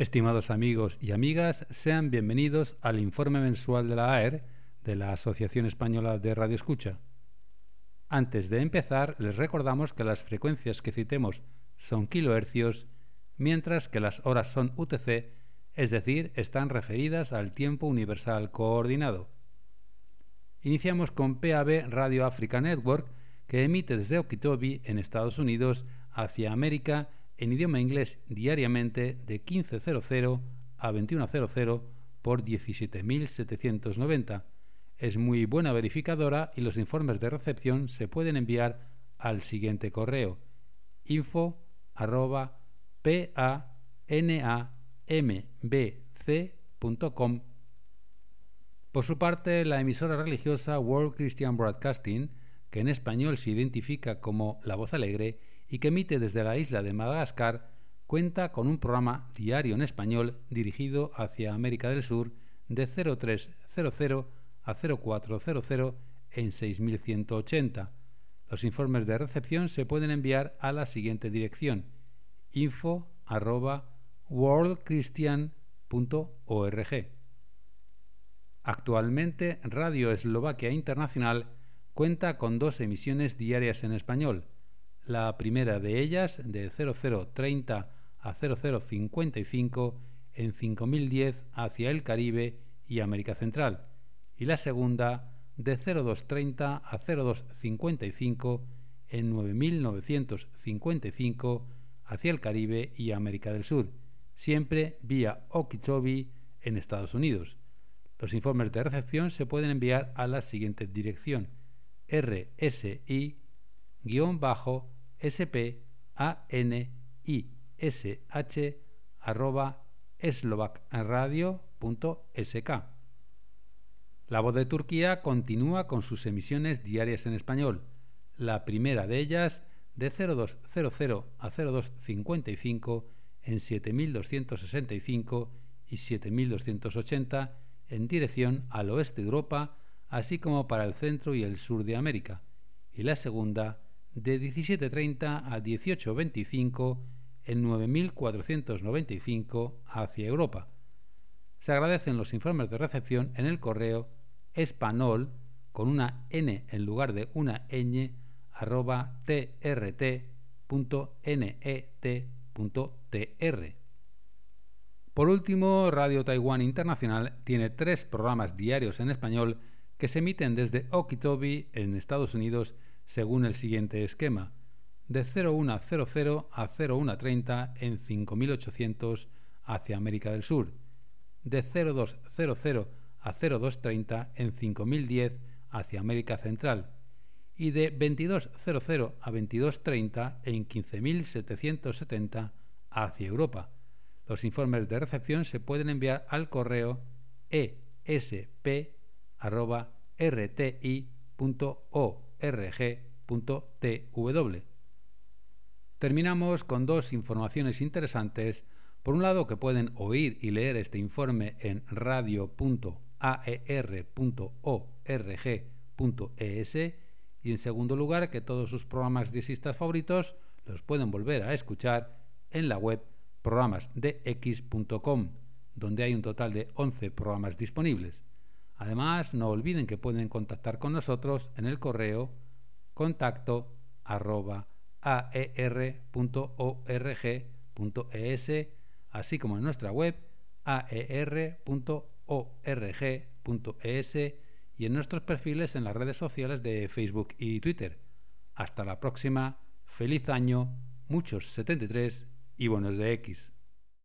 Estimados amigos y amigas, sean bienvenidos al informe mensual de la AER, de la Asociación Española de Radio Escucha. Antes de empezar, les recordamos que las frecuencias que citemos son kilohercios, mientras que las horas son UTC, es decir, están referidas al tiempo universal coordinado. Iniciamos con PAB Radio Africa Network, que emite desde Okitobi, en Estados Unidos, hacia América en idioma inglés diariamente de 15.00 a 21.00 por 17.790. Es muy buena verificadora y los informes de recepción se pueden enviar al siguiente correo info arroba. Por su parte, la emisora religiosa World Christian Broadcasting, que en español se identifica como La Voz Alegre, y que emite desde la isla de Madagascar, cuenta con un programa diario en español dirigido hacia América del Sur de 0300 a 0400 en 6180. Los informes de recepción se pueden enviar a la siguiente dirección info worldchristian.org. Actualmente Radio Eslovaquia Internacional cuenta con dos emisiones diarias en español, la primera de ellas de 0030 a 0055 en 5010 hacia el Caribe y América Central, y la segunda de 0230 a 0255 en 9955 hacia el Caribe y América del Sur, siempre vía Okeechobee en Estados Unidos. Los informes de recepción se pueden enviar a la siguiente dirección: rsi-bajo sp a n i s h arroba eslovacradio.sk. La voz de Turquía continúa con sus emisiones diarias en español. La primera de ellas de 0200 a 0255 en 7265 y 7280 en dirección al oeste de Europa, así como para el centro y el sur de América, y la segunda de 17.30 a 18.25 en 9.495 hacia Europa. Se agradecen los informes de recepción en el correo espanol con una n en lugar de una ñ arroba trt.net.tr. Por último, Radio Taiwán Internacional tiene tres programas diarios en español que se emiten desde Okeechobee en Estados Unidos según el siguiente esquema, de 0100 a 0130 en 5800 hacia América del Sur, de 0200 a 0230 en 5010 hacia América Central y de 2200 a 2230 en 15770 hacia Europa. Los informes de recepción se pueden enviar al correo esp.rti.org rg.tw. Terminamos con dos informaciones interesantes. Por un lado, que pueden oír y leer este informe en radio.aer.org.es y en segundo lugar, que todos sus programas diexistas favoritos los pueden volver a escuchar en la web programasdx.com, donde hay un total de 11 programas disponibles. Además, no olviden que pueden contactar con nosotros en el correo contacto aer.org.es, así como en nuestra web aer.org.es y en nuestros perfiles en las redes sociales de Facebook y Twitter. Hasta la próxima, feliz año, muchos 73 y buenos de X.